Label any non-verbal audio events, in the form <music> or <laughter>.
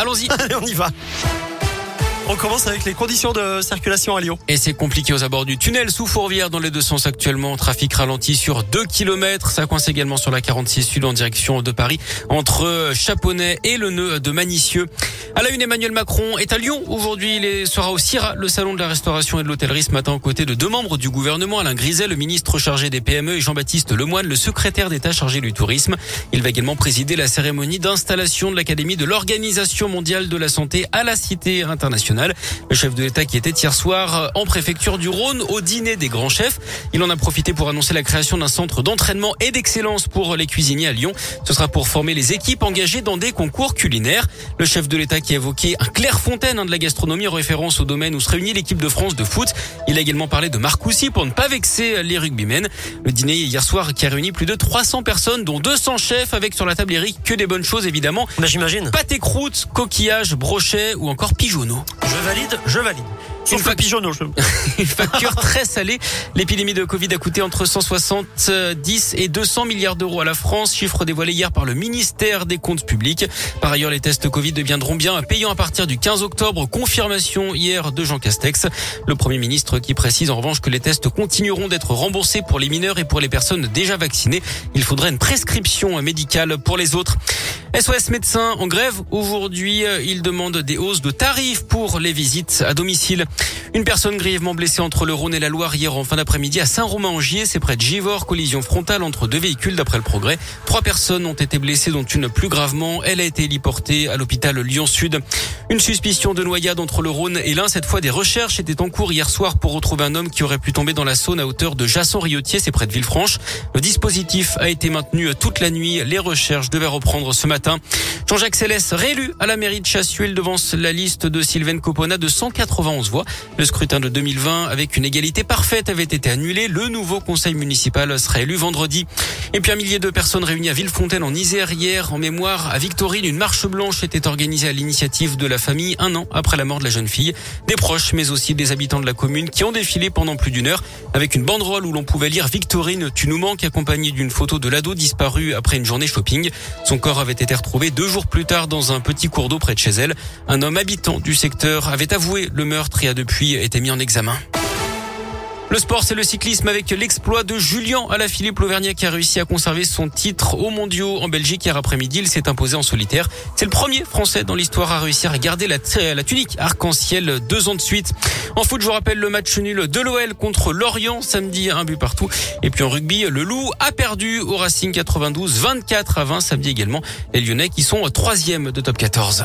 Allons-y. <laughs> Allez, on y va. On commence avec les conditions de circulation à Lyon. Et c'est compliqué aux abords du tunnel sous Fourvière dans les deux sens actuellement. Trafic ralenti sur 2 km. Ça coince également sur la 46 Sud en direction de Paris entre Chaponnet et le nœud de Manicieux. À la une, Emmanuel Macron est à Lyon. Aujourd'hui, il sera au CIRA, le salon de la restauration et de l'hôtellerie ce matin aux côtés de deux membres du gouvernement, Alain Griset, le ministre chargé des PME et Jean-Baptiste Lemoine, le secrétaire d'État chargé du tourisme. Il va également présider la cérémonie d'installation de l'Académie de l'Organisation mondiale de la santé à la Cité internationale. Le chef de l'État qui était hier soir en préfecture du Rhône au dîner des grands chefs. Il en a profité pour annoncer la création d'un centre d'entraînement et d'excellence pour les cuisiniers à Lyon. Ce sera pour former les équipes engagées dans des concours culinaires. Le chef de l'État qui a évoqué un Clairefontaine hein, de la gastronomie en référence au domaine où se réunit l'équipe de France de foot. Il a également parlé de Marcoussis pour ne pas vexer les rugbymen. Le dîner hier soir qui a réuni plus de 300 personnes dont 200 chefs avec sur la table Eric que des bonnes choses évidemment. Bah, j'imagine. Pâté croûte, coquillages, brochets ou encore pigeonneaux. Je valide, je valide. Sauf Une pigeonneau. je- <laughs> Une facture très salée. L'épidémie de Covid a coûté entre 170 et 200 milliards d'euros à la France, chiffre dévoilé hier par le ministère des Comptes publics. Par ailleurs, les tests Covid deviendront bien payants à partir du 15 octobre. Confirmation hier de Jean Castex. Le Premier ministre qui précise en revanche que les tests continueront d'être remboursés pour les mineurs et pour les personnes déjà vaccinées. Il faudrait une prescription médicale pour les autres. SOS médecins en grève. Aujourd'hui, ils demandent des hausses de tarifs pour les visites à domicile. Une personne grièvement blessée entre le Rhône et la Loire hier en fin d'après-midi à Saint-Romain-en-Gier. C'est près de Givors. Collision frontale entre deux véhicules d'après le progrès. Trois personnes ont été blessées, dont une plus gravement. Elle a été héliportée à l'hôpital Lyon-Sud. Une suspicion de noyade entre le Rhône et l'Ain. Cette fois, des recherches étaient en cours hier soir pour retrouver un homme qui aurait pu tomber dans la Saône à hauteur de Jasson-Riotier. C'est près de Villefranche. Le dispositif a été maintenu toute la nuit. Les recherches devaient reprendre ce matin. Jean-Jacques Célès, réélu à la mairie de Chassuel, devance la liste de Sylvain Copona de 191 voix. Le scrutin de 2020, avec une égalité parfaite, avait été annulé. Le nouveau conseil municipal sera élu vendredi. Et puis un millier de personnes réunies à Villefontaine en Isère hier, en mémoire à Victorine. Une marche blanche était organisée à l'initiative de la famille un an après la mort de la jeune fille. Des proches, mais aussi des habitants de la commune qui ont défilé pendant plus d'une heure avec une banderole où l'on pouvait lire Victorine, tu nous manques, accompagnée d'une photo de l'ado disparu après une journée shopping. Son corps avait été retrouvé deux jours plus tard dans un petit cours d'eau près de chez elle. Un homme habitant du secteur avait avoué le meurtre et a depuis été mis en examen. Le sport, c'est le cyclisme avec l'exploit de Julien à la Philippe Lauvergnat qui a réussi à conserver son titre aux mondiaux en Belgique hier après-midi. Il s'est imposé en solitaire. C'est le premier Français dans l'histoire à réussir à garder la, la tunique arc-en-ciel deux ans de suite. En foot, je vous rappelle le match nul de l'OL contre Lorient samedi, un but partout. Et puis en rugby, le Loup a perdu au Racing 92, 24 à 20 samedi également. Les Lyonnais qui sont troisième de top 14.